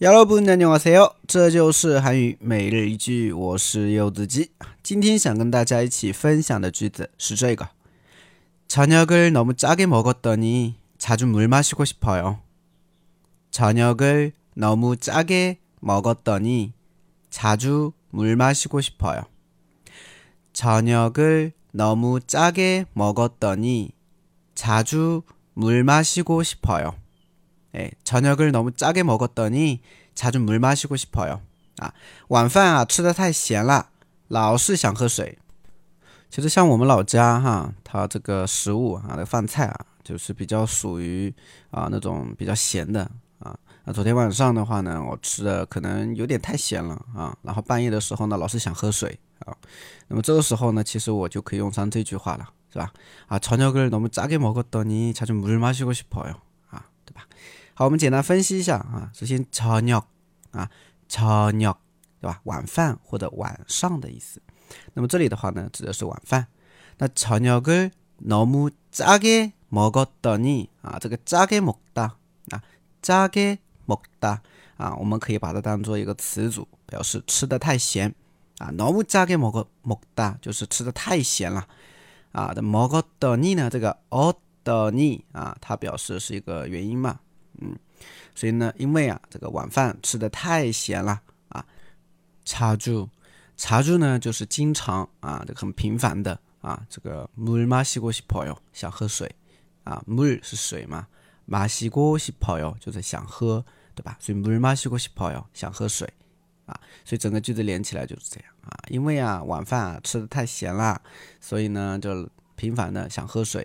여러분 안녕하세요. 这就是韩语每日一句，我是柚子鸡。今天想跟大家一起分享的句子是这个：저녁을너무짜게먹었더니자주물마시고싶어요저녁을너무짜게먹었더니자주물마시고싶어요저녁을너무짜게먹었더니자주물마시고싶어요 哎，저녁을너무짜게먹었더니자주물마시고싶어요啊，晚饭啊吃的太咸了，老是想喝水。其实像我们老家哈，它这个食物啊，这个饭菜啊，就是比较属于啊那种比较咸的啊。那昨天晚上的话呢，我吃的可能有点太咸了啊，然后半夜的时候呢，老是想喝水啊。那么这个时候呢，其实我就可以用上这句话了，是吧？啊，저녁을너무짜게먹었더니자주물마시고싶어요 好，我们简单分析一下啊。首先，저녁啊，저녁对吧？晚饭或者晚上的意思。那么这里的话呢，指的是晚饭。那저녁을너무짜게먹었더니啊，这个짜게먹다啊，짜게먹다啊，我们可以把它当做一个词组，表示吃的太咸啊。너무짜게먹어먹다就是吃的太咸了啊。的먹었더니呢，这个어 더니啊，它表示是一个原因嘛。嗯，所以呢，因为啊，这个晚饭吃的太咸了啊，茶住，茶住呢就是经常啊，这个很频繁的啊，这个물마시고싶어 요， 想喝水啊，물是水嘛，마시고싶어 요， 就是想喝，对吧？所以물마시고싶어 요， 想喝水啊，所以整个句子连起来就是这样啊，因为啊，晚饭啊吃的太咸了，所以呢，就频繁的想喝水，